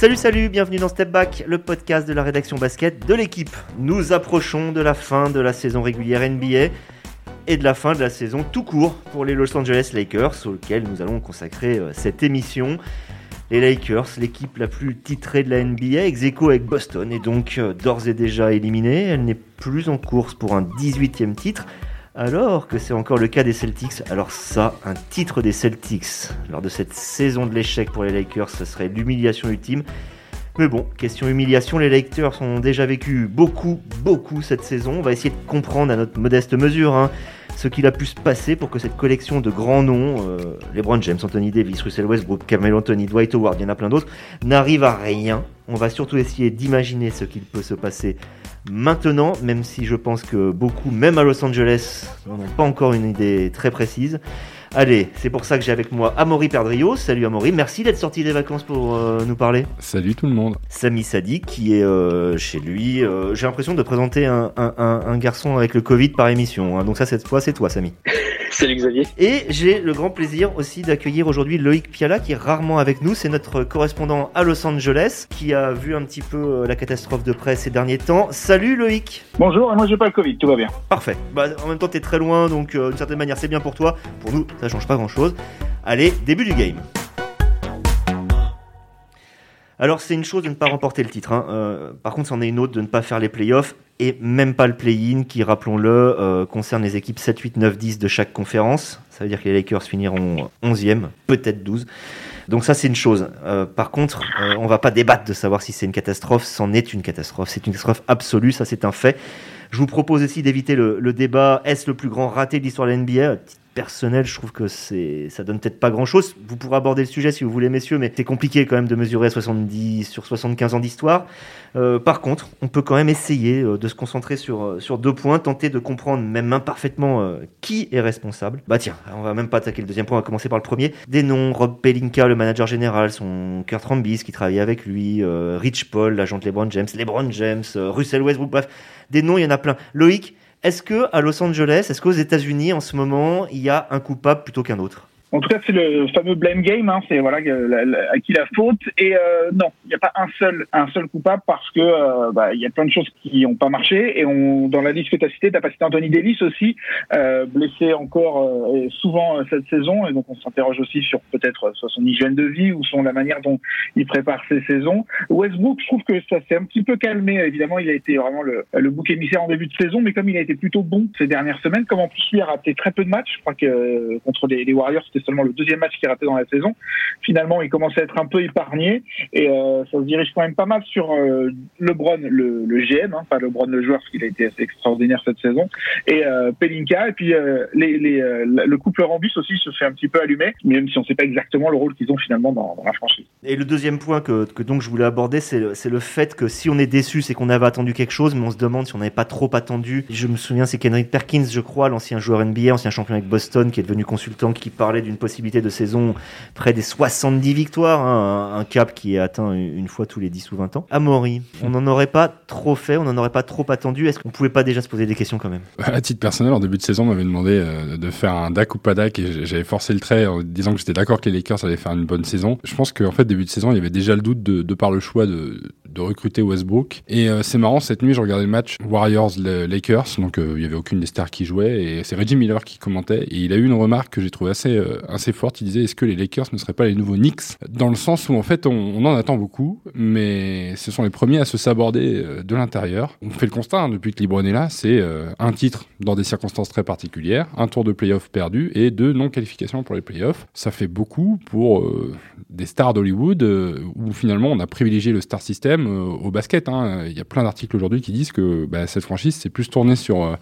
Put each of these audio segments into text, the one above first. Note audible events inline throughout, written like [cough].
Salut, salut, bienvenue dans Step Back, le podcast de la rédaction basket de l'équipe. Nous approchons de la fin de la saison régulière NBA et de la fin de la saison tout court pour les Los Angeles Lakers, auxquels nous allons consacrer euh, cette émission. Les Lakers, l'équipe la plus titrée de la NBA, ex avec Boston, est donc euh, d'ores et déjà éliminée. Elle n'est plus en course pour un 18e titre, alors que c'est encore le cas des Celtics. Alors ça, un titre des Celtics lors de cette saison de l'échec pour les Lakers, ce serait l'humiliation ultime. Mais bon, question humiliation, les Lakers ont déjà vécu beaucoup, beaucoup cette saison. On va essayer de comprendre à notre modeste mesure hein, ce qu'il a pu se passer pour que cette collection de grands noms, euh, LeBron James, Anthony Davis, Russell Westbrook, Carmelo Anthony, Dwight Howard, il y en a plein d'autres, n'arrive à rien. On va surtout essayer d'imaginer ce qu'il peut se passer maintenant, même si je pense que beaucoup, même à Los Angeles, n'ont pas encore une idée très précise. Allez, c'est pour ça que j'ai avec moi Amaury Perdrio. Salut Amaury, merci d'être sorti des vacances pour euh, nous parler. Salut tout le monde. Samy Sadi qui est euh, chez lui. Euh, j'ai l'impression de présenter un, un- un- un garçon avec le Covid par émission. hein. Donc ça, cette fois, c'est toi, Samy. [laughs] Salut Xavier. Et j'ai le grand plaisir aussi d'accueillir aujourd'hui Loïc Piala qui est rarement avec nous. C'est notre correspondant à Los Angeles qui a vu un petit peu la catastrophe de presse ces derniers temps. Salut Loïc Bonjour, moi j'ai pas le Covid, tout va bien. Parfait. Bah, en même temps, t'es très loin, donc euh, d'une certaine manière, c'est bien pour toi. Pour nous, ça change pas grand-chose. Allez, début du game. Alors, c'est une chose de ne pas remporter le titre. hein. Euh, par contre, c'en est une autre de ne pas faire les playoffs et même pas le play-in qui, rappelons-le, euh, concerne les équipes 7, 8, 9, 10 de chaque conférence. Ça veut dire que les Lakers finiront 11e, peut-être 12. Donc ça, c'est une chose. Euh, par contre, on va pas débattre de savoir si c'est une catastrophe. C'en est une catastrophe. C'est une catastrophe absolue, ça c'est un fait. Je vous propose aussi d'éviter le, le débat est-ce le plus grand raté de l'histoire de la NBA personnel, je trouve que c'est ça donne peut-être pas grand-chose. Vous pourrez aborder le sujet si vous voulez, messieurs, mais c'est compliqué quand même de mesurer 70 sur 75 ans d'histoire. Euh, par contre, on peut quand même essayer euh, de se concentrer sur, euh, sur deux points, tenter de comprendre même imparfaitement qui est responsable. Bah tiens, on va même pas attaquer le deuxième point, on va commencer par le premier. Des noms, Rob Pelinka, le manager général, son Kurt Rambis qui travaillait avec lui, Rich Paul, l'agent de LeBron James, LeBron James, Russell Westbrook, bref, des noms, il y en a plein. Loïc, est-ce que à Los Angeles, est-ce qu'aux États-Unis en ce moment, il y a un coupable plutôt qu'un autre? En tout cas, c'est le fameux blame game, hein, c'est voilà à qui la faute. Et euh, non, il n'y a pas un seul un seul coupable parce que euh, bah, il y a plein de choses qui n'ont pas marché. Et on dans la liste que tu as citée, tu as pas cité Anthony Davis aussi, euh, blessé encore euh, souvent euh, cette saison. Et donc on s'interroge aussi sur peut-être soit son hygiène de vie ou son la manière dont il prépare ses saisons. Westbrook, je trouve que ça s'est un petit peu calmé. Évidemment, il a été vraiment le, le bouc émissaire en début de saison, mais comme il a été plutôt bon ces dernières semaines, comme en plus lui a raté très peu de matchs, je crois que contre les Warriors, c'était seulement le deuxième match qu'il ratait dans la saison. Finalement, il commence à être un peu épargné et euh, ça se dirige quand même pas mal sur euh, LeBron, le, GM, hein, pas LeBron le joueur, parce qu'il a été assez extraordinaire cette saison, et euh, Pelinka. Et puis les, les, le couple Rambis aussi se fait un petit peu allumer, même si on ne sait pas exactement le rôle qu'ils ont finalement dans, la franchise. Et le deuxième point que, donc je voulais aborder, c'est le, fait que si on est déçu, c'est qu'on avait attendu quelque chose, mais on se demande si on n'avait pas trop attendu. Je me souviens, c'est Kendrick Perkins, je crois, l'ancien joueur NBA, ancien champion avec Boston, qui est devenu consultant, qui parlait possibilité de saison près des 70 victoires, hein, un, cap qui est atteint une fois tous les 10 ou 20 ans. Amaury, on n'en aurait pas trop fait, on n'en aurait pas trop attendu. Est-ce qu'on pouvait pas déjà se poser des questions quand même? À titre personnel, en début de saison, on m'avait demandé euh, de faire un DAC ou pas DAC et j'avais forcé le trait en disant que j'étais d'accord que les Lakers allaient faire une bonne saison. Je pense qu'en fait, début de saison, il y avait déjà le doute de par le choix de, de recruter Westbrook. Et euh, c'est marrant, cette nuit, je regardais le match Warriors-Lakers, donc euh, il y avait aucune des stars qui jouait et c'est Reggie Miller qui commentait et il a eu une remarque que j'ai trouvée assez, euh, assez forte. Il disait, est-ce que les Lakers ne seraient pas les nouveaux Knicks? Dans le sens où, en fait, on, en attend beaucoup, mais ce sont les premiers à se saborder de l'intérieur. On fait le constat, hein, depuis que LeBron est là, c'est un titre dans des circonstances très particulières, un tour de playoff perdu et deux non-qualifications pour les playoffs. Ça fait beaucoup pour des stars d'Hollywood où finalement on a privilégié le star system euh, au basket. hein. Il y a plein d'articles aujourd'hui qui disent que bah, cette franchise s'est plus tournée sur, euh,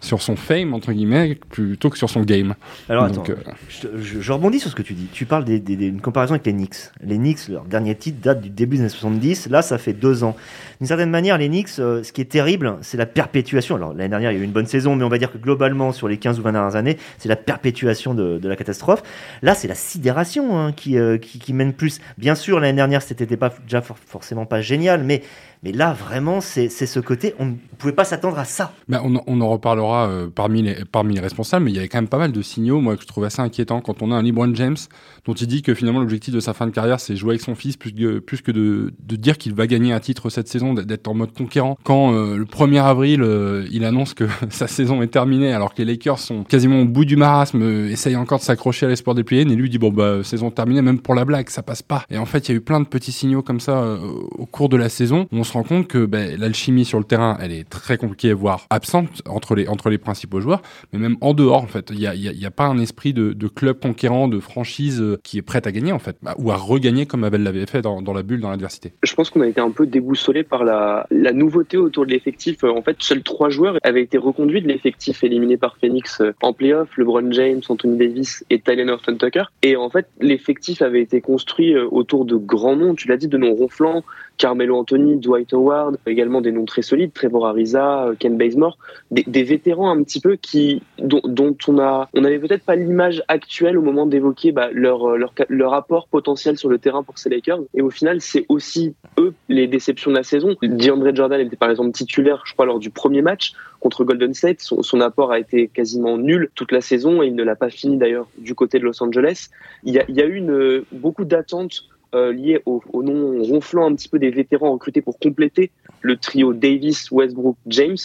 sur son fame, entre guillemets, plutôt que sur son game. Alors Donc, attends, euh, je, rebondis sur ce que tu dis. Tu parles des- des- d'une comparaison avec les Knicks. Les Knicks, leur dernier titre date du début des années 70. Là, ça fait deux ans. D'une certaine manière, les Knicks, euh, ce qui est terrible, c'est la perpétuation. Alors l'année dernière, il y a eu une bonne saison, mais on va dire que globalement, sur les 15 ou 20 dernières années, c'est la perpétuation de, de la catastrophe. Là, c'est la sidération hein, qui, euh, qui, qui mène plus. Bien sûr, l'année dernière, c'était pas déjà for- forcément pas génial, mais Mais là, vraiment, c'est ce côté, on ne pouvait pas s'attendre à ça. Ben, on, en reparlera euh, parmi, les, parmi les responsables, mais il y avait quand même pas mal de signaux, moi, que je trouve assez inquiétants. Quand on a un LeBron James, dont il dit que finalement l'objectif de sa fin de carrière, c'est jouer avec son fils, plus que, plus que de, de dire qu'il va gagner un titre cette saison, d'être en mode conquérant. Quand euh, le 1er avril, euh, il annonce que [laughs] sa saison est terminée, alors que les Lakers sont quasiment au bout du marasme, essaye encore de s'accrocher à l'espoir des play et lui dit, bon, bah, saison terminée, même pour la blague, ça passe pas. Et en fait, il y a eu plein de petits signaux comme ça au cours de la saison, se rend compte que ben, l'alchimie sur le terrain, elle est très compliquée, voire absente entre les, entre les principaux joueurs, mais même en dehors, en fait. Il n'y a, pas un esprit de, club conquérant, de franchise euh, qui est prête à gagner, en fait, bah, ou à regagner comme Abel l'avait fait dans, la bulle, dans l'adversité. Je pense qu'on a été un peu déboussolé par la, la nouveauté autour de l'effectif. Euh, en fait, seuls trois joueurs avaient été reconduits de l'effectif éliminé par Phoenix euh, en playoff, LeBron James, Anthony Davis et Tyler Norton Tucker. Et en fait, l'effectif avait été construit autour de grands noms, tu l'as dit, de noms ronflants, Carmelo Anthony, Dwight Howard, également des noms très solides, Trevor Ariza, euh, Ken Bazemore, des, vétérans un petit peu qui dont, on a on n'avait peut-être pas l'image actuelle au moment d'évoquer bah, leur, euh, leur leur apport potentiel sur le terrain pour ces Lakers. Et au final, c'est aussi eux les déceptions de la saison. DeAndre Jordan était par exemple titulaire, je crois, lors du premier match contre Golden State. Son, apport a été quasiment nul toute la saison et il ne l'a pas fini d'ailleurs du côté de Los Angeles. Il y a, il y a eu beaucoup d'attentes euh, lié au, nom ronflant un petit peu des vétérans recrutés pour compléter le trio Davis, Westbrook, James,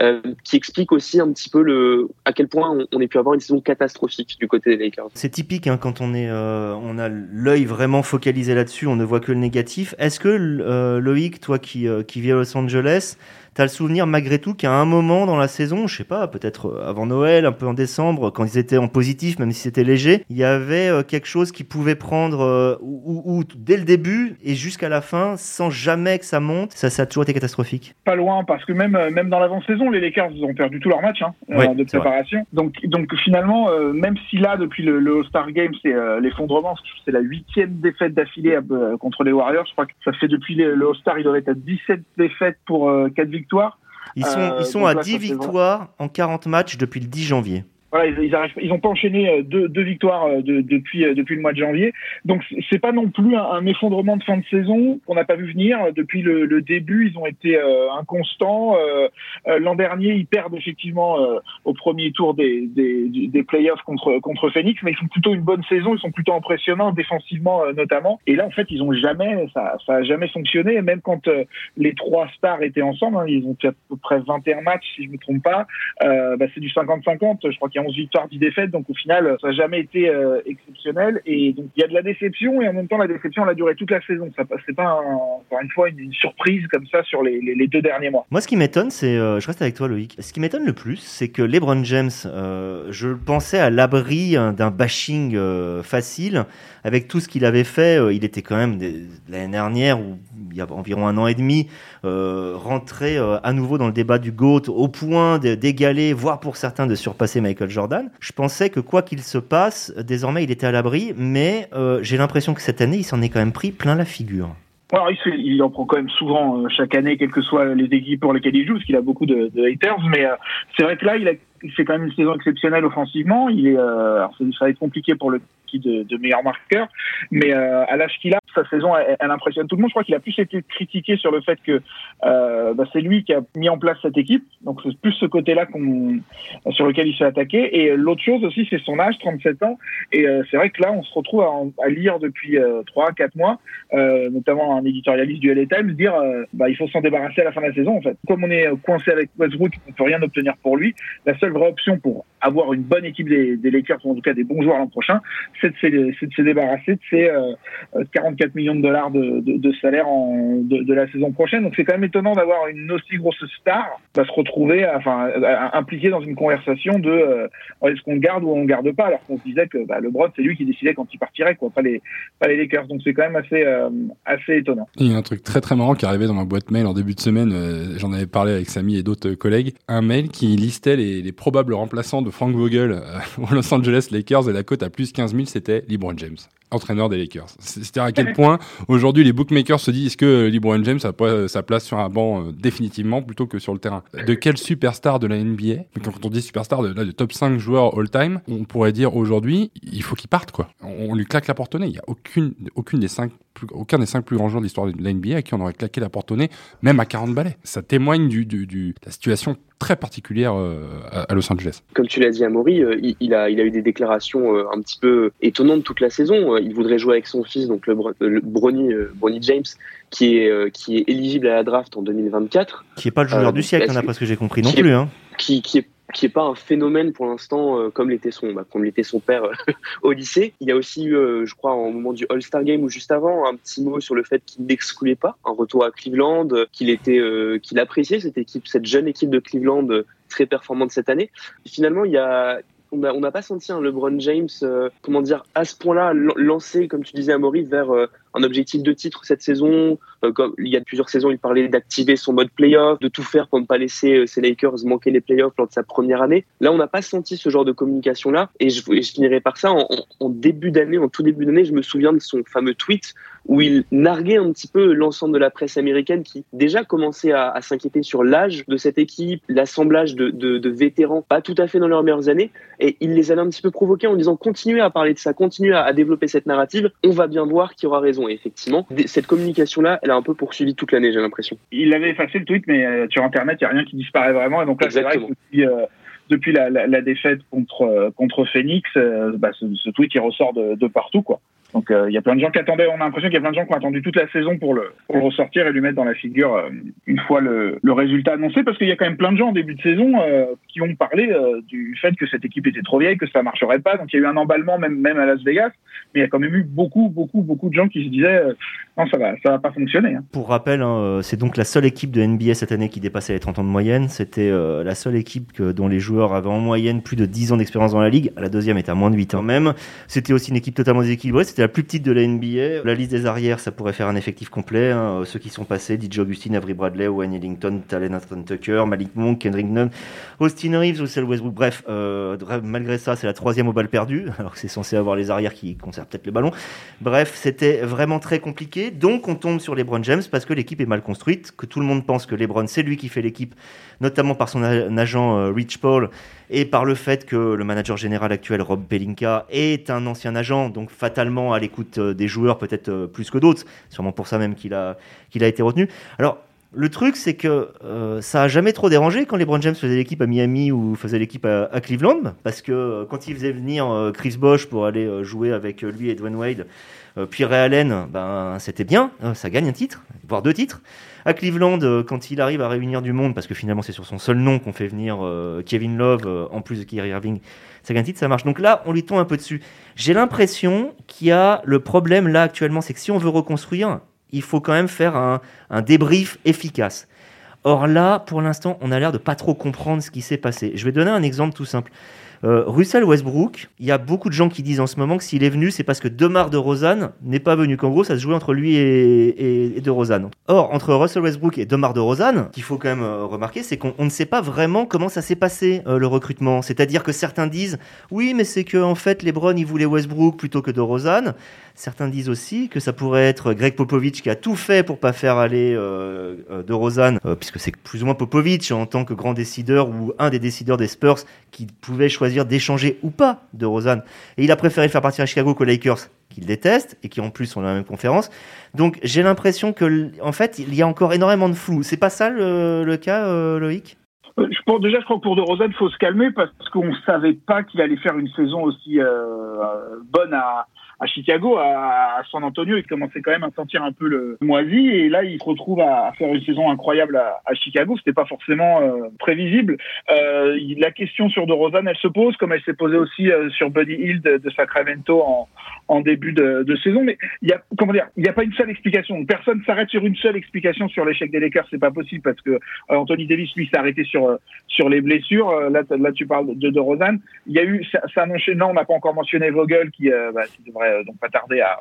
euh, qui explique aussi un petit peu le, à quel point on, ait pu avoir une saison catastrophique du côté des Lakers. C'est typique hein, quand on, est, euh, on a l'œil vraiment focalisé là-dessus, on ne voit que le négatif. Est-ce que Loïc, toi qui, qui vis à Los Angeles, T'as le souvenir malgré tout qu'à un moment dans la saison, je sais pas, peut-être euh, avant Noël, un peu en décembre, quand ils étaient en positif, même si c'était léger, il y avait euh, quelque chose qui pouvait prendre euh, ou, dès le début et jusqu'à la fin, sans jamais que ça monte. Ça, ça a toujours été catastrophique. Pas loin, parce que même même dans l'avant-saison, les Lakers ont perdu tous leurs matchs hein, de préparation. Donc donc finalement, même si là depuis le, All-Star Game, c'est l'effondrement, c'est la huitième défaite d'affilée contre les Warriors. Je crois que ça fait depuis le, All-Star, il aurait être à 17 défaites pour 4 victoires. Ils sont, ils euh, sont à 10 victoires en 40 matchs depuis le 10 janvier voilà, ils, ils, ils ont pas enchaîné euh, deux, deux victoires euh, de, depuis euh, depuis le mois de janvier. Donc c'est pas non plus un, effondrement de fin de saison qu'on n'a pas vu venir depuis le, le, début. Ils ont été inconstants. L'an dernier, ils perdent effectivement au premier tour des, des, des playoffs contre contre Phoenix, mais ils font plutôt une bonne saison. Ils sont plutôt impressionnants défensivement notamment. Et là, en fait, ils ont jamais ça ça a jamais fonctionné. Même quand les trois stars étaient ensemble, hein, ils ont fait à peu près 21 matchs si je me trompe pas. bah, c'est du 50-50. Je crois qu'il 11 victoires, 10 défaites. Donc au final, ça n'a jamais été euh, exceptionnel. Et donc il y a de la déception et en même temps la déception elle a duré toute la saison. Ça c'est pas encore une fois une, surprise comme ça sur les, deux derniers mois. Moi ce qui m'étonne, c'est, euh, je reste avec toi Loïc. Ce qui m'étonne le plus, c'est que LeBron James, euh, je pensais à l'abri hein, d'un bashing facile avec tout ce qu'il avait fait. il était quand même l'année dernière ou il y a environ un an et demi rentré à nouveau dans le débat du GOAT au point d'égaler, voire pour certains de surpasser Michael Jordan. Je pensais que quoi qu'il se passe, désormais il était à l'abri, mais euh, j'ai l'impression que cette année il s'en est quand même pris plein la figure. Alors, il, en prend quand même souvent euh, chaque année, quelles que soient les équipes pour lesquelles il joue, parce qu'il a beaucoup de, haters. Mais euh, c'est vrai que là, il, a, fait quand même une saison exceptionnelle offensivement. Il est, alors ça va être compliqué pour le de, de meilleur marqueur. Mais euh, à l'âge qu'il a, sa saison, elle, impressionne tout le monde. Je crois qu'il a plus été critiqué sur le fait que euh, bah, c'est lui qui a mis en place cette équipe. Donc c'est plus ce côté-là qu'on sur lequel il s'est attaqué. Et l'autre chose aussi, c'est son âge, 37 ans. Et euh, c'est vrai que là, on se retrouve à, lire depuis euh, 3-4 mois, euh, notamment un éditorialiste du LA Times, dire bah, il faut s'en débarrasser à la fin de la saison. En fait, comme on est coincé avec Westbrook, on peut rien obtenir pour lui. La seule vraie option pour avoir une bonne équipe des, Lakers, ou en tout cas des bons joueurs l'an prochain, c'est de, se débarrasser de ces 44 euh, millions de dollars de, salaire de, la saison prochaine. Donc c'est quand même étonnant d'avoir une aussi grosse star va se retrouver enfin, impliqué dans une conversation de euh, est-ce qu'on garde ou on garde pas, alors qu'on se disait que bah, LeBron c'est lui qui décidait quand il partirait, quoi, pas les, pas les Lakers. Donc c'est quand même assez, euh, assez étonnant. Il y a un truc très très marrant qui est arrivé dans ma boîte mail en début de semaine. J'en avais parlé avec Samy et d'autres collègues. Un mail qui listait les probables remplaçants de Frank Vogel [laughs] aux Los Angeles Lakers et la cote à plus 15 000, c'était LeBron James. Entraîneur des Lakers. C'est-à-dire à [laughs] quel point aujourd'hui les bookmakers se disent que LeBron James a pas sa place sur un banc euh, définitivement plutôt que sur le terrain? De quel superstar de la NBA Quand on dit superstar de, là, de top 5 joueurs all-time, on pourrait dire aujourd'hui, il faut qu'il parte quoi. On, lui claque la porte au nez. Il y a aucune, aucune des cinq aucun des cinq plus grands joueurs de l'histoire de la NBA à qui on aurait claqué la porte au nez, même à 40 balais. Ça témoigne du, du, de la situation très particulière euh, à, Los Angeles. Comme tu l'as dit à Maury, euh, il, a, il a eu des déclarations euh, un petit peu étonnantes toute la saison. Il voudrait jouer avec son fils, donc le, Bronny, James, qui est, qui est éligible à la draft en 2024. Qui n'est pas le joueur du siècle, d'après ce que j'ai compris non plus. Hein. Qui, qui est qui est pas un phénomène pour l'instant euh, comme l'était son bah, comme l'était son père euh, [laughs] au lycée. Il y a aussi eu, euh, je crois, au moment du All-Star Game ou juste avant, un petit mot sur le fait qu'il n'excluait pas un retour à Cleveland, qu'il était, qu'il appréciait cette équipe, cette jeune équipe de Cleveland très performante cette année. finalement, il y a on n'a pas senti un LeBron James, comment dire, à ce point-là, lancé, comme tu disais à Maurice, vers un objectif de titre cette saison. Euh, il y a plusieurs saisons, il parlait d'activer son mode playoff, de tout faire pour ne pas laisser euh, ses Lakers manquer les playoffs lors de sa première année. Là, on n'a pas senti ce genre de communication-là. Et je, finirai par ça. En, début d'année, en tout début d'année, je me souviens de son fameux tweet où il narguait un petit peu l'ensemble de la presse américaine qui déjà commençait à, s'inquiéter sur l'âge de cette équipe, l'assemblage de, vétérans pas tout à fait dans leurs meilleures années. Et il les avait un petit peu provoqués en disant continuez à parler de ça, continuez à, à développer cette narrative. On va bien voir qui aura raison. Et effectivement, cette communication-là, elle a un peu poursuivi toute l'année, j'ai l'impression. Il avait effacé le tweet, mais euh, sur Internet, il n'y a rien qui disparaît vraiment. Et donc là, c'est vrai que euh, depuis, la, la, défaite contre, euh, contre Phoenix, bah, ce, ce, tweet, il ressort de, de partout. quoi. Donc euh, il y a plein de gens qui attendaient, on a l'impression qu'il y a plein de gens qui ont attendu toute la saison pour le, ressortir et lui mettre dans la figure euh, une fois le, résultat annoncé, parce qu'il y a quand même plein de gens en début de saison euh, qui ont parlé du fait que cette équipe était trop vieille, que ça marcherait pas. Donc il y a eu un emballement même, à Las Vegas, mais il y a quand même eu beaucoup, beaucoup, beaucoup de gens qui se disaient non, ça va, va pas fonctionner. Hein. Pour rappel, hein, c'est donc la seule équipe de NBA cette année qui dépassait les 30 ans de moyenne. C'était la seule équipe dont les joueurs avaient en moyenne plus de 10 ans d'expérience dans la ligue. La deuxième était à moins de 8 ans même. C'était aussi une équipe totalement déséquilibrée. C'était la plus petite de la NBA la liste des arrières, ça pourrait faire un effectif complet. Hein. Ceux qui sont passés, DJ Augustine, Avery Bradley, Wayne Ellington, Talen Tucker, Malik Monk, Kendrick Nunn, Austin Reeves, Russell Westbrook. Bref, euh, malgré ça, c'est la troisième au bal perdu, [laughs] alors que c'est censé avoir les arrières qui conservent peut-être le ballon. Bref, c'était vraiment très compliqué. Donc, on tombe sur LeBron James parce que l'équipe est mal construite, que tout le monde pense que LeBron, c'est lui qui fait l'équipe, notamment par son agent euh, Rich Paul et par le fait que le manager général actuel, Rob Pelinka, est un ancien agent, donc fatalement à l'écoute euh, des joueurs peut-être euh, plus que d'autres, sûrement pour ça même qu'il a, qu'il a été retenu. Alors, le truc, c'est que euh, ça a jamais trop dérangé quand les LeBron James faisait l'équipe à Miami ou faisait l'équipe à, Cleveland, parce que quand il faisait venir Chris Bosh pour aller jouer avec lui et Dwayne Wade, puis Ray Allen, ben c'était bien, hein, ça gagne un titre, voire deux titres. À Cleveland, euh, quand il arrive à réunir du monde, parce que finalement c'est sur son seul nom qu'on fait venir euh, Kevin Love euh, en plus de Kyrie Irving, ça gagne titre, ça marche. Donc là, on lui tombe un peu dessus. J'ai l'impression qu'il y a le problème là actuellement, c'est que si on veut reconstruire, il faut quand même faire un, débrief efficace. Or là, pour l'instant, on a l'air de pas trop comprendre ce qui s'est passé. Je vais donner un exemple tout simple. Euh, Russell Westbrook, il y a beaucoup de gens qui disent en ce moment que s'il est venu, c'est parce que Demar de Rosanne n'est pas venu. Qu'en gros, ça se jouait entre lui et, de Rosanne. Or, entre Russell Westbrook et Demar de Rosanne, qu'il faut quand même euh, remarquer, c'est qu'on ne sait pas vraiment comment ça s'est passé euh, le recrutement. C'est-à-dire que certains disent oui, mais c'est que en fait, LeBron il voulait Westbrook plutôt que de Rosanne. Certains disent aussi que ça pourrait être Greg Popovich qui a tout fait pour pas faire aller de Rosanne, puisque c'est plus ou moins Popovich en tant que grand décideur ou un des décideurs des Spurs qui pouvait choisir d'échanger ou pas de Rosanne. Et il a préféré faire partir à Chicago qu'aux Lakers, qu'il déteste et qui en plus sont dans la même conférence. Donc j'ai l'impression que, en fait, il y a encore énormément de flou. C'est pas ça le, cas, euh, Loïc? Euh, je déjà, je crois que pour De il faut se calmer parce qu'on ne savait pas qu'il allait faire une saison aussi euh, bonne à, à Chicago, à, San Antonio, il commençait quand même à sentir un peu le moisi et là il se retrouve à, faire une saison incroyable à, à Chicago. C'était pas forcément euh, prévisible. Euh, la question sur DeRozan, elle se pose comme elle s'est posée aussi euh, sur Buddy Hill de, de Sacramento en, en début de, de, saison. Mais il y a comment dire, il n'y a pas une seule explication. Personne s'arrête sur une seule explication sur l'échec des Lakers. C'est pas possible parce que Anthony Davis lui s'est arrêté sur sur les blessures. Là, là tu parles de DeRozan. Il y a eu ça, ça non, on n'a pas encore mentionné Vogel qui, bah, qui devrait euh, donc pas tardé à,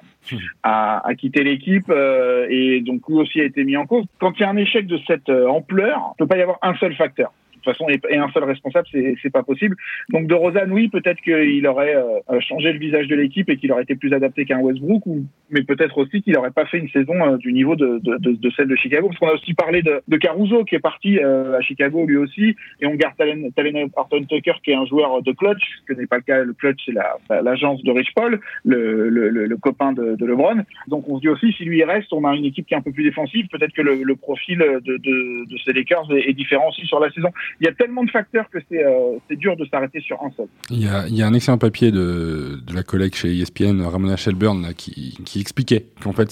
à, à quitter l'équipe euh, et donc lui aussi a été mis en cause. Quand il y a un échec de cette euh, ampleur, il ne peut pas y avoir un seul facteur. Toute façon, et, un seul responsable, c'est pas possible. Donc de Rosanne, oui, peut-être qu'il aurait euh, changé le visage de l'équipe et qu'il aurait été plus adapté qu'un Westbrook, ou, mais peut-être aussi qu'il n'aurait pas fait une saison euh, du niveau de, de, de, de, celle de Chicago. Parce qu'on a aussi parlé de, de Caruso qui est parti euh, à Chicago lui aussi, et on garde Talen, Talen Horton Tucker qui est un joueur de clutch, ce n'est pas le cas. Le clutch, c'est l'agence de Rich Paul, le, le, le, copain de, de, LeBron. Donc on se dit aussi, si lui reste, on a une équipe qui est un peu plus défensive. Peut-être que le, profil de, de, de ces Lakers est, est, différent aussi sur la saison. Il y a tellement de facteurs que c'est euh, dur de s'arrêter sur un seul. Il y, a, il y a un excellent papier de, de la collègue chez ESPN, Ramona Shelburne, qui, qui expliquait qu'en fait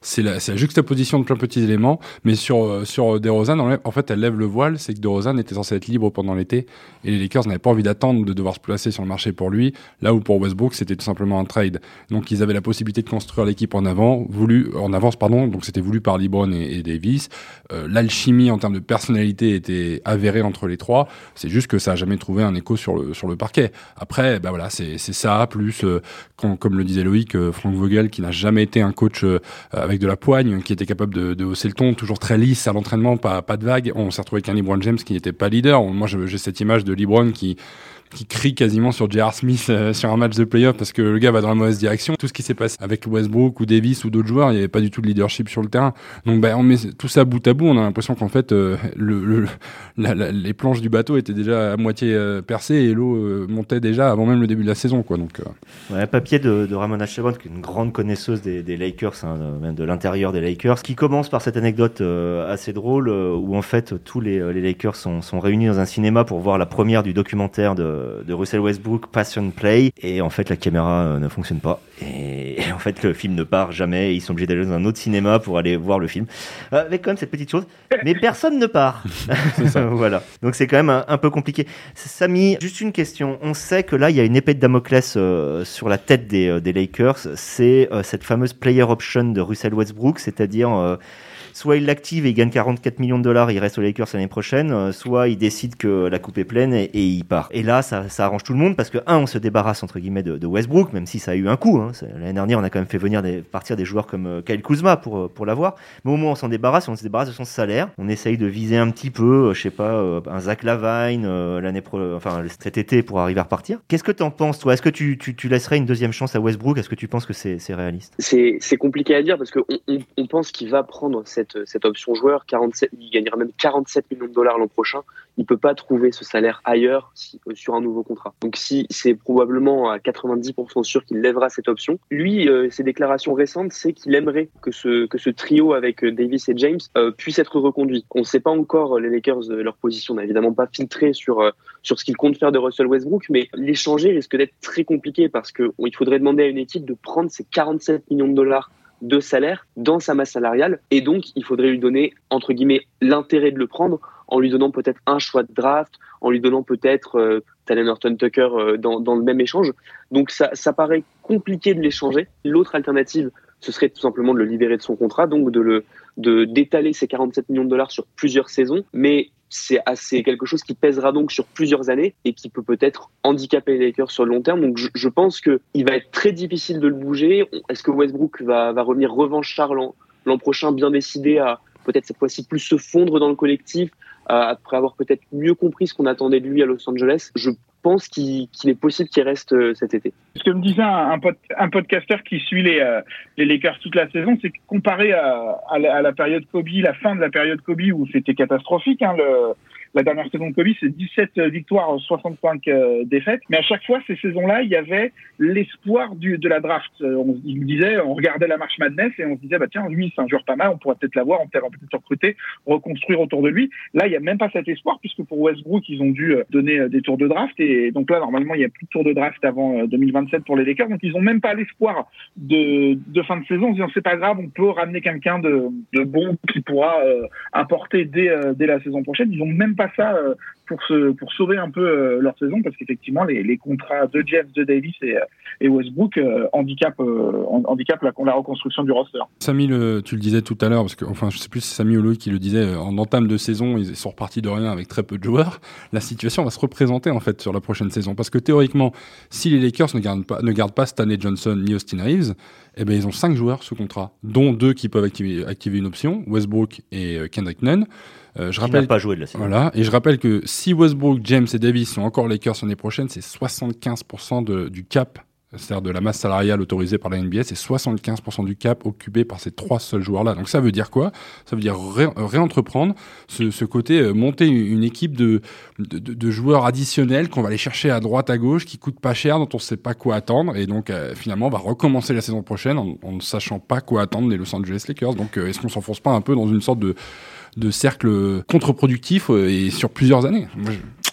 c'est la, la, juxtaposition de plein de petits éléments, mais sur euh, sur DeRozan, en fait elle lève le voile, c'est que DeRozan était censé être libre pendant l'été et les Lakers n'avaient pas envie d'attendre de devoir se placer sur le marché pour lui, là où pour Westbrook c'était tout simplement un trade. Donc ils avaient la possibilité de construire l'équipe en avant, voulu en avance pardon, donc c'était voulu par LeBron et, et Davis. Euh, l'alchimie en termes de personnalité était avérée entre les trois. C'est juste que ça a jamais trouvé un écho sur le sur le parquet. Après, ben voilà, c'est ça plus euh, comme le disait Loïc, euh, Frank Vogel qui n'a jamais été un coach avec de la poigne, qui était capable de, hausser le ton, toujours très lisse à l'entraînement, pas pas de vagues. On s'est retrouvé avec un James qui n'était pas leader. Moi, j'ai cette image de LeBron qui qui crie quasiment sur J.R. Smith euh, sur un match de playoff parce que le gars va dans la mauvaise direction. Tout ce qui s'est passé avec Westbrook ou Davis ou d'autres joueurs, il n'y avait pas du tout de leadership sur le terrain. Donc bah, on met tout ça bout à bout, on a l'impression qu'en fait euh, le, les planches du bateau étaient déjà à moitié euh, percées et l'eau montait déjà avant même le début de la saison. Quoi, donc, papier de, de Ramona Chevron, qui est une grande connaisseuse des, Lakers, hein, même de l'intérieur des Lakers, qui commence par cette anecdote assez drôle où en fait tous les, les Lakers sont, sont réunis dans un cinéma pour voir la première du documentaire de de, Russell Westbrook, Passion Play, et en fait la caméra euh, ne fonctionne pas. Et, en fait le film ne part jamais, et ils sont obligés d'aller dans un autre cinéma pour aller voir le film. Euh, avec quand même cette petite chose, mais personne ne part. [laughs] [laughs] voilà. Donc c'est quand même un, peu compliqué. Samy, juste une question. On sait que là il y a une épée de Damoclès euh, sur la tête des, des Lakers. C'est cette fameuse player option de Russell Westbrook, c'est-à-dire soit il l'active et il gagne 44 millions de dollars, il reste aux Lakers l'année prochaine, euh, soit il décide que la coupe est pleine et, il part. Et là, ça, arrange tout le monde parce que, un, on se débarrasse entre guillemets de, Westbrook, même si ça a eu un coup. Hein. L'année dernière, on a quand même fait venir des, partir des joueurs comme euh, Kyle Kuzma pour, euh, pour l'avoir. Mais au moins, on s'en débarrasse, on se débarrasse de son salaire. On essaye de viser un petit peu, je sais pas, un Zach Lavine l'année pro, enfin cet été pour arriver à repartir. Qu'est-ce que tu en penses, toi? Est-ce que tu, tu, laisserais une deuxième chance à Westbrook? Est-ce que tu penses que c'est réaliste? C'est compliqué à dire parce qu'on on, on pense qu'il va prendre cette, option joueur, 47, il gagnera même 47 millions de dollars l'an prochain. Il peut pas trouver ce salaire ailleurs euh, sur un nouveau contrat. Donc si c'est probablement à 90% sûr qu'il lèvera cette option. Lui, euh, ses déclarations récentes, c'est qu'il aimerait que ce que ce trio avec euh, Davis et James puisse être reconduit. On ne sait pas encore les Lakers leur position, n'a évidemment pas filtré sur sur ce qu'ils comptent faire de Russell Westbrook, mais l'échanger risque d'être très compliqué parce que il faudrait demander à une équipe de prendre ces 47 millions de dollars de salaire dans sa masse salariale et donc il faudrait lui donner entre guillemets l'intérêt de le prendre en lui donnant peut-être un choix de draft, en lui donnant peut-être euh, Talen Horton Tucker euh, dans, dans, le même échange. Donc ça, ça paraît compliqué de l'échanger. L'autre alternative, ce serait tout simplement de le libérer de son contrat, donc de le d'étaler ses 47 millions de dollars sur plusieurs saisons. Mais c'est assez quelque chose qui pèsera donc sur plusieurs années et qui peut peut-être handicaper les Lakers sur le long terme. Donc je, pense que il va être très difficile de le bouger. Est-ce que Westbrook va, revenir revanchard l'an prochain, bien décidé à peut-être cette fois-ci plus se fondre dans le collectif, après avoir peut-être mieux compris ce qu'on attendait de lui à Los Angeles? Pense qu'il est possible qu'il reste euh, cet été. Ce que me disait un, un, podcasteur qui suit les, euh, Lakers toute la saison, c'est que comparé à, à, la, période Kobe, la fin de la période Kobe où c'était catastrophique, hein, le, la dernière saison de Kobe, c'est 17 victoires, 65 euh, défaites. Mais à chaque fois, ces saisons-là, il y avait l'espoir de la draft. Euh, on, il disait, on regardait la marche Madness et on se disait, bah tiens, lui, c'est un joueur pas mal, on pourrait peut-être l'avoir, on pourrait peut-être recruter, reconstruire autour de lui. Là, il n'y a même pas cet espoir puisque pour Westbrook, ils ont dû euh, donner des tours de draft et donc là, normalement, il n'y a plus de tours de draft avant 2027 pour les Lakers. Donc, ils n'ont même pas l'espoir de, de, fin de saison se c'est pas grave, on peut ramener quelqu'un de, de, bon qui pourra apporter dès, dès la saison prochaine. Ils n'ont même pas ça euh, pour, se, pour sauver un peu euh, leur saison parce qu'effectivement les, les, contrats de James, de Davis et, euh, et Westbrook handicapent, handicap la, la, reconstruction du roster. Samy, le, tu le disais tout à l'heure, parce que enfin je sais plus si c'est Samy ou Loïc qui le disait, en entame de saison ils sont repartis de rien avec très peu de joueurs. La situation va se représenter en fait sur la prochaine saison parce que théoriquement, si les Lakers ne gardent pas, ne gardent pas Stanley Johnson ni Austin Reeves, eh ben ils ont cinq joueurs sous contrat, dont deux qui peuvent activer, activer une option, Westbrook et Kendrick Nunn. Euh, je rappelle pas joué de la saison. Voilà, et je rappelle que si Westbrook, James et Davis sont encore Lakers l'année prochaine, c'est 75% du cap c'est-à-dire de la masse salariale autorisée par la NBA, c'est 75% du cap occupé par ces trois seuls joueurs-là. Donc ça veut dire quoi? Ça veut dire réentreprendre ce, côté, euh, monter une équipe de, de, joueurs additionnels qu'on va aller chercher à droite, à gauche, qui coûtent pas cher, dont on ne sait pas quoi attendre, et donc euh, finalement on va recommencer la saison prochaine en, ne sachant pas quoi attendre des Los Angeles Lakers. Donc euh, est-ce qu'on s'enfonce pas un peu dans une sorte de de cercle contre-productif et sur plusieurs années.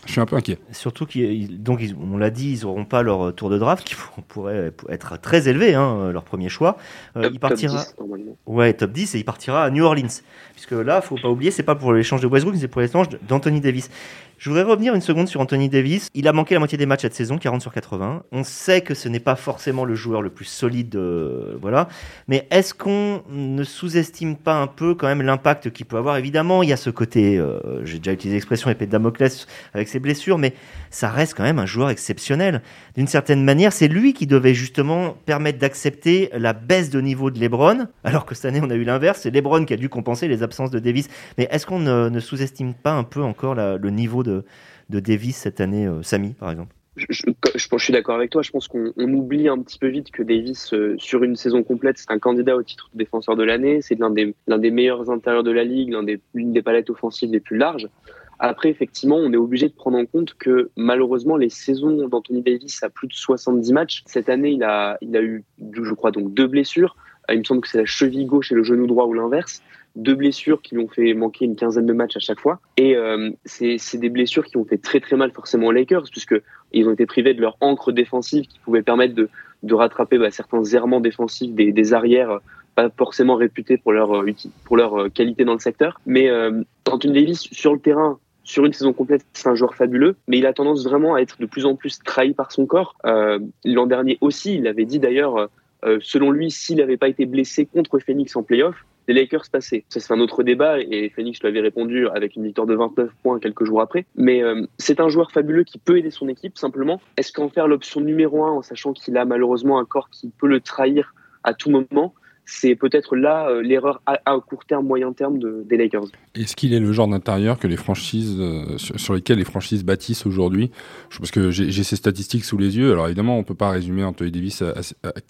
Je suis un peu inquiet. Surtout qu'ils, donc on l'a dit, ils n'auront pas leur tour de draft qui pourrait être très élevé, hein, leur premier choix. Euh, il partira, top 10, ouais, top 10 et il partira à New Orleans. Puisque là, faut pas oublier, c'est pas pour l'échange de Westbrook, c'est pour l'échange d'Anthony Davis. Je voudrais revenir une seconde sur Anthony Davis. Il a manqué la moitié des matchs cette saison, 40 sur 80. On sait que ce n'est pas forcément le joueur le plus solide, euh, voilà. Mais est-ce qu'on ne sous-estime pas un peu quand même l'impact qu'il peut avoir? Évidemment, il y a ce côté, euh, j'ai déjà utilisé l'expression épée de Damoclès avec blessures, mais ça reste quand même un joueur exceptionnel. D'une certaine manière, c'est lui qui devait justement permettre d'accepter la baisse de niveau de LeBron, alors que cette année on a eu l'inverse, c'est LeBron qui a dû compenser les absences de Davis. Mais est-ce qu'on ne, sous-estime pas un peu encore le niveau de, Davis cette année, euh, Samy, par exemple? Je, suis d'accord avec toi. Je pense qu'on oublie un petit peu vite que Davis, euh, sur une saison complète, c'est un candidat au titre de défenseur de l'année. C'est l'un des, meilleurs intérieurs de la ligue, l'un l'une des palettes offensives les plus larges. Après, effectivement, on est obligé de prendre en compte que malheureusement, les saisons d'Anthony Davis à plus de 70 matchs, cette année, il a, il a eu, je crois, donc deux blessures. Il me semble que c'est la cheville gauche et le genou droit ou l'inverse deux blessures qui lui ont fait manquer une quinzaine de matchs à chaque fois. Et euh, c'est des blessures qui ont fait très très mal forcément aux Lakers, puisque ils ont été privés de leur encre défensive qui pouvait permettre de, de rattraper bah, certains errements défensifs des, des, arrières pas forcément réputés pour leur, euh, pour leur euh, qualité dans le secteur. Mais euh, Anthony Davis, sur le terrain, sur une saison complète, c'est un joueur fabuleux, mais il a tendance vraiment à être de plus en plus trahi par son corps. Euh, L'an dernier aussi, il avait dit d'ailleurs, euh, selon lui, s'il n'avait pas été blessé contre Phoenix en playoff, les Lakers passaient. Ça, c'est un autre débat et Phoenix lui avait répondu avec une victoire de 29 points quelques jours après. Mais euh, c'est un joueur fabuleux qui peut aider son équipe simplement. Est-ce qu'en faire l'option numéro un en sachant qu'il a malheureusement un corps qui peut le trahir à tout moment c'est peut-être là euh, l'erreur à, court terme, moyen terme de, des Lakers. Est-ce qu'il est le genre d'intérieur que les franchises, euh, sur, lesquelles les franchises bâtissent aujourd'hui? Parce que j'ai ces statistiques sous les yeux. Alors évidemment, on peut pas résumer Anthony Davis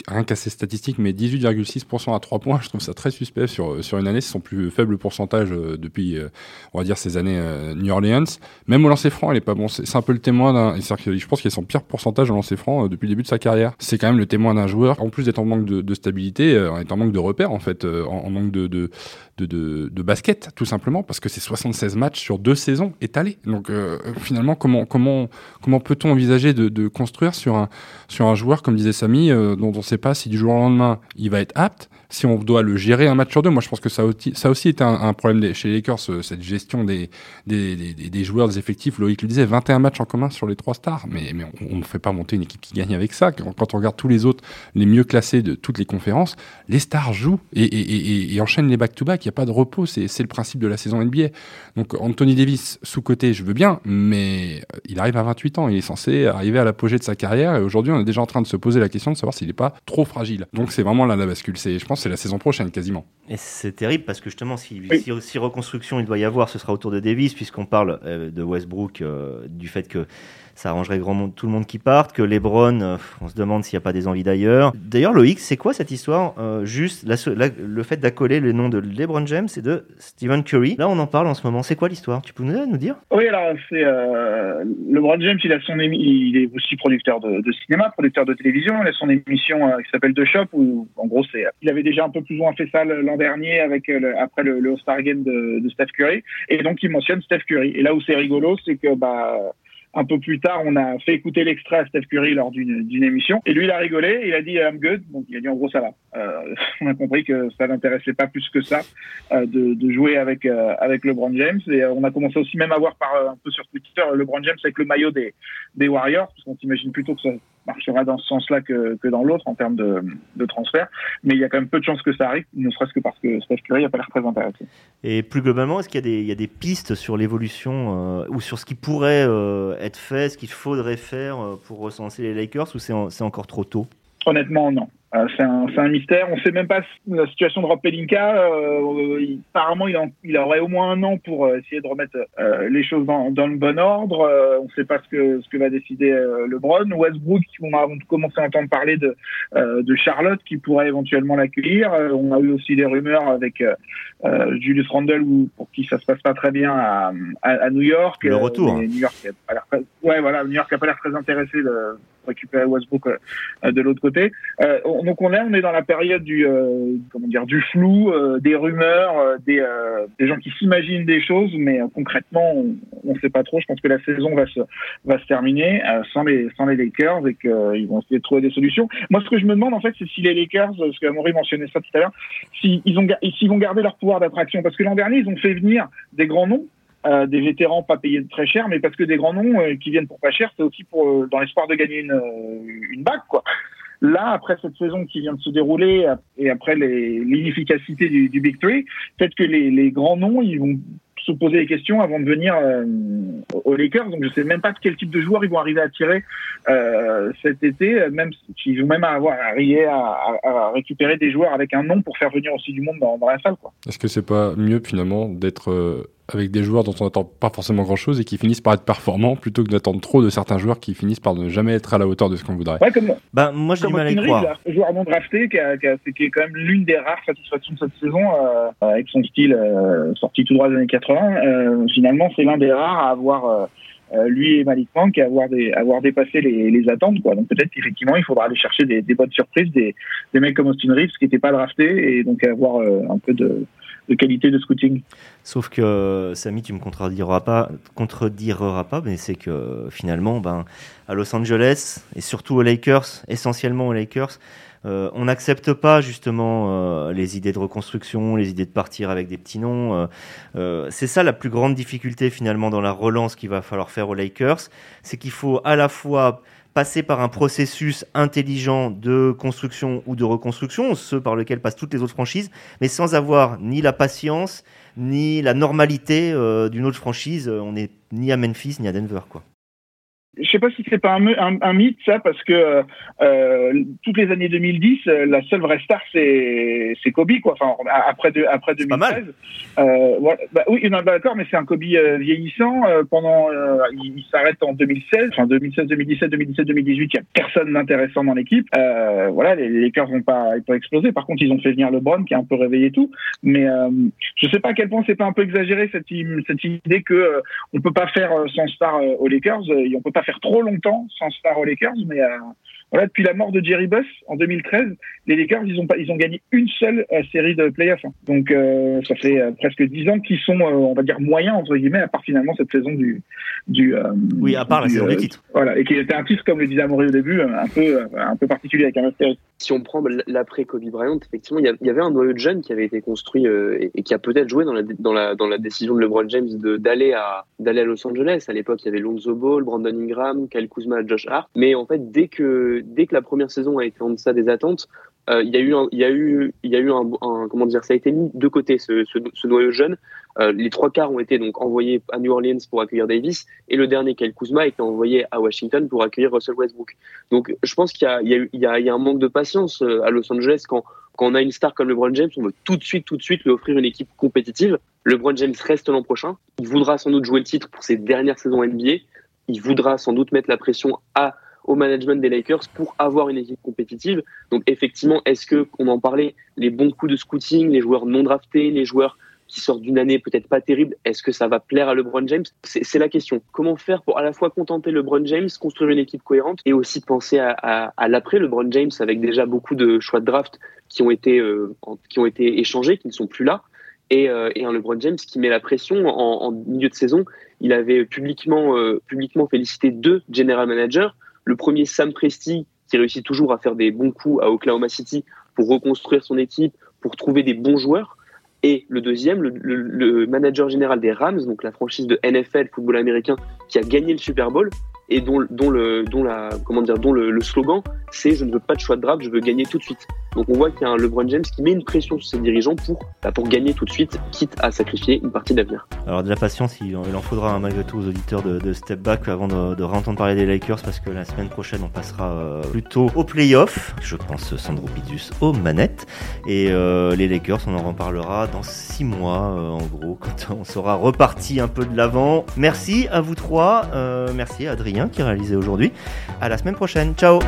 rien qu'à ces statistiques, mais 18,6% à 3 points, je trouve ça très suspect sur, sur une année. C'est son plus faible pourcentage euh, depuis, on va dire, ces années New Orleans. Même au lancer franc, il est pas bon. C'est un peu le témoin d'un. Je pense qu'il a son pire pourcentage au lancer franc depuis le début de sa carrière. C'est quand même le témoin d'un joueur, en plus d'être en manque de, de stabilité, en étant de repères en fait, euh, en, manque de, de, de, basket tout simplement parce que c'est 76 matchs sur deux saisons étalées. Donc euh, finalement, comment comment comment peut-on envisager de, construire sur un sur un joueur comme disait Samy euh, dont on ne sait pas si du jour au lendemain il va être apte si on doit le gérer un match sur deux, moi je pense que ça, aussi, ça aussi était un, problème chez les Lakers, cette gestion des, des, des, joueurs, des effectifs. Loïc le disait, 21 matchs en commun sur les trois stars, mais, mais on ne fait pas monter une équipe qui gagne avec ça. Quand, on regarde tous les autres, les mieux classés de toutes les conférences, les stars jouent et, et, et, enchaînent les back-to-back, il n'y a pas de repos, c'est le principe de la saison NBA. Donc Anthony Davis, sous-côté, je veux bien, mais il arrive à 28 ans, il est censé arriver à l'apogée de sa carrière, et aujourd'hui on est déjà en train de se poser la question de savoir s'il n'est pas trop fragile. Donc c'est vraiment là la bascule, je pense c'est la saison prochaine quasiment. Et c'est terrible parce que justement, si, si, reconstruction il doit y avoir, ce sera autour de Davis, puisqu'on parle euh, de Westbrook, euh, du fait que ça arrangerait grand monde, tout le monde qui parte, que Lebron, euh, on se demande s'il n'y a pas des envies d'ailleurs. D'ailleurs, Loïc, c'est quoi cette histoire euh, Juste le fait d'accoler le nom de Lebron James et de Stephen Curry? Là, on en parle en ce moment. C'est quoi l'histoire? Tu peux nous, dire? Oui, alors c'est euh, LeBron James. Il a son il est aussi producteur de, cinéma, producteur de télévision. Il a son émission qui s'appelle The Shop où, en gros, c'est il avait déjà un peu plus ou moins fait ça l'an dernier avec après le, le All-Star Game de, de Steph Curry. Et donc, il mentionne Steph Curry. Et là où c'est rigolo, c'est que bah un peu plus tard, on a fait écouter l'extrait à Steph Curry lors d'une émission. Et lui, il a rigolé. Il a dit I'm good. Donc, il a dit en gros, ça va. Euh, [laughs] on a compris que ça n'intéressait pas plus que ça euh, de, jouer avec, euh, avec LeBron James. Et euh, on a commencé aussi même à voir par, un peu sur Twitter LeBron James avec le maillot des, des Warriors. Parce qu'on s'imagine plutôt que ça marchera dans ce sens-là que, dans l'autre en termes de, transfert. Mais il y a quand même peu de chances que ça arrive, ne serait-ce que parce que Steph Curry n'a pas l'air très. Et plus globalement, est-ce qu'il y, y, a des pistes sur l'évolution euh, ou sur ce qui pourrait euh, être fait, ce qu'il faudrait faire euh, pour recenser les Lakers ou c'est encore trop tôt? Honnêtement, non. Euh, c'est un, un, mystère. On ne sait même pas la situation de Rob Pelinka. Euh, apparemment, il, en, il, aurait au moins un an pour euh, essayer de remettre euh, les choses dans, dans, le bon ordre. Euh, on ne sait pas ce que, ce que va décider LeBron. Westbrook, on a commencé à entendre parler de, de Charlotte qui pourrait éventuellement l'accueillir. on a eu aussi des rumeurs avec Julius Randle ou pour qui ça se passe pas très bien à, à, à New York. Le retour. New York, ouais, voilà, New York a pas l'air très intéressé de récupérer Westbrook de l'autre côté. Euh, donc on est on est dans la période du euh, comment dire du flou, euh, des rumeurs, euh, des, gens qui s'imaginent des choses, mais concrètement on ne sait pas trop. Je pense que la saison va se va se terminer sans les sans les Lakers et qu'ils vont essayer de trouver des solutions. Moi ce que je me demande en fait c'est si les Lakers, parce que Amaury mentionnait ça tout à l'heure, s'ils vont garder leur pouvoir d'attraction parce que l'an dernier ils ont fait venir des grands noms euh, des vétérans pas payés très cher, mais parce que des grands noms euh, qui viennent pour pas cher, c'est aussi euh, dans l'espoir de gagner une, une bague, quoi. Là, après cette saison qui vient de se dérouler et après l'inefficacité du, Big Three, peut-être que les, les, grands noms, ils vont se poser des questions avant de venir aux Lakers. Donc je sais même pas quel type de joueurs ils vont arriver à tirer cet été, même s'ils vont même avoir arrivé à, à, récupérer des joueurs avec un nom pour faire venir aussi du monde dans, dans la salle. Est-ce que c'est pas mieux finalement d'être avec des joueurs dont on n'attend pas forcément grand chose et qui finissent par être performants plutôt que d'attendre trop de certains joueurs qui finissent par ne jamais être à la hauteur de ce qu'on voudrait. Ouais, comme, bah, moi j'ai du mal à y croire. Un joueur non drafté qui, a, qui, a, qui, est quand même l'une des rares satisfactions de cette saison euh, avec son style euh, sorti tout droit des années 80. Euh, finalement, c'est l'un des rares à avoir euh, euh, lui et Malik Monk à avoir, des, avoir dépassé les, les attentes. Quoi. Donc peut-être qu'effectivement, il faudra aller chercher des, des bonnes surprises, des, des mecs comme Austin Reeves qui n'étaient pas draftés et donc avoir un peu de de qualité de scouting. Sauf que, Samy, tu me contrediras pas, contrediras pas, mais c'est que finalement, ben, à Los Angeles et surtout aux Lakers, essentiellement aux Lakers, euh, on n'accepte pas justement euh, les idées de reconstruction, les idées de partir avec des petits noms. Euh, c'est ça la plus grande difficulté finalement dans la relance qu'il va falloir faire aux Lakers, c'est qu'il faut à la fois passer par un processus intelligent de construction ou de reconstruction, ce par lequel passent toutes les autres franchises, mais sans avoir ni la patience ni la normalité euh, d'une autre franchise. On n'est ni à Memphis ni à Denver, quoi je sais pas si c'est pas un, un, un, mythe ça parce que euh, toutes les années 2010 euh, la seule vraie star c'est c'est Kobe quoi. Enfin après de, après 2013 euh, voilà. bah, oui non, d'accord mais c'est un Kobe euh, vieillissant euh, pendant euh, il, il s'arrête en 2016 enfin 2016 2017 2017 2018 il y a personne d'intéressant dans l'équipe. Voilà les, les Lakers vont pas ils pas exploser. Par contre ils ont fait venir LeBron qui a un peu réveillé tout. Mais je sais pas à quel point c'est pas un peu exagéré cette cette idée que on peut pas faire sans star aux Lakers et on peut pas faire trop longtemps sans star aux Lakers, mais euh, voilà, depuis la mort de Jerry Buss en 2013, les Lakers, ils ont, pas, ils ont gagné une seule euh, série de playoffs. Hein. Donc, euh, ça fait euh, presque dix ans qu'ils sont, on va dire, moyens, entre guillemets, à part finalement cette saison du. du oui, à part la saison du titre. Voilà, et qui était un titre, comme le disait Amaury au début, un peu, un peu particulier avec un astérisque. Si on prend l'après Kobe Bryant, effectivement, il y, avait un noyau de jeunes qui avait été construit et, et, qui a peut-être joué dans la, dans, la, dans la décision de LeBron James d'aller à, d'aller à Los Angeles. À l'époque, il y avait Lonzo Ball, Brandon Ingram, Kyle Kuzma, Josh Hart. Mais en fait, dès que, dès que la première saison a été en deçà des attentes, euh, il y a eu, un, il y a eu, il y a eu un, comment dire, ça a été mis de côté ce, noyau jeune. Euh, les trois quarts ont été donc envoyés à New Orleans pour accueillir Davis et le dernier, Kyle Kuzma, a été envoyé à Washington pour accueillir Russell Westbrook. Donc, je pense qu'il y a, il y a, il y a, il y a un manque de patience euh, à Los Angeles quand, quand on a une star comme LeBron James, on veut tout de suite, tout de suite lui offrir une équipe compétitive. LeBron James reste l'an prochain. Il voudra sans doute jouer le titre pour ses dernières saisons NBA. Il voudra sans doute mettre la pression à au management des Lakers pour avoir une équipe compétitive. Donc effectivement, est-ce que, on en parlait, les bons coups de scouting, les joueurs non draftés, les joueurs qui sortent d'une année peut-être pas terrible, est-ce que ça va plaire à LeBron James? C'est la question. Comment faire pour à la fois contenter LeBron James, construire une équipe cohérente et aussi penser à, l'après LeBron James avec déjà beaucoup de choix de draft qui ont été euh, qui ont été échangés, qui ne sont plus là. Et, euh, un LeBron James qui met la pression en, en milieu de saison. Il avait publiquement, euh, publiquement félicité deux general managers, le premier, Sam Presti, qui réussit toujours à faire des bons coups à Oklahoma City pour reconstruire son équipe, pour trouver des bons joueurs. Et le deuxième, le, manager général des Rams, donc la franchise de NFL, football américain, qui a gagné le Super Bowl et dont, le, dont, la, comment dire, dont le, slogan, c'est je ne veux pas de choix de draft, je veux gagner tout de suite. Donc on voit qu'il y a un LeBron James qui met une pression sur ses dirigeants pour, bah, pour gagner tout de suite, quitte à sacrifier une partie d'avenir. Alors de la patience, il, en faudra malgré tout aux auditeurs de, Step Back avant de, de réentendre parler des Lakers parce que la semaine prochaine on passera euh, plutôt au playoff. Je pense Sandro Pidus aux manettes. Et euh, les Lakers, on en reparlera dans 6 mois euh, en gros [laughs] quand on sera reparti un peu de l'avant. Merci à vous trois. merci à Adrien qui réalisait aujourd'hui. À la semaine prochaine. Ciao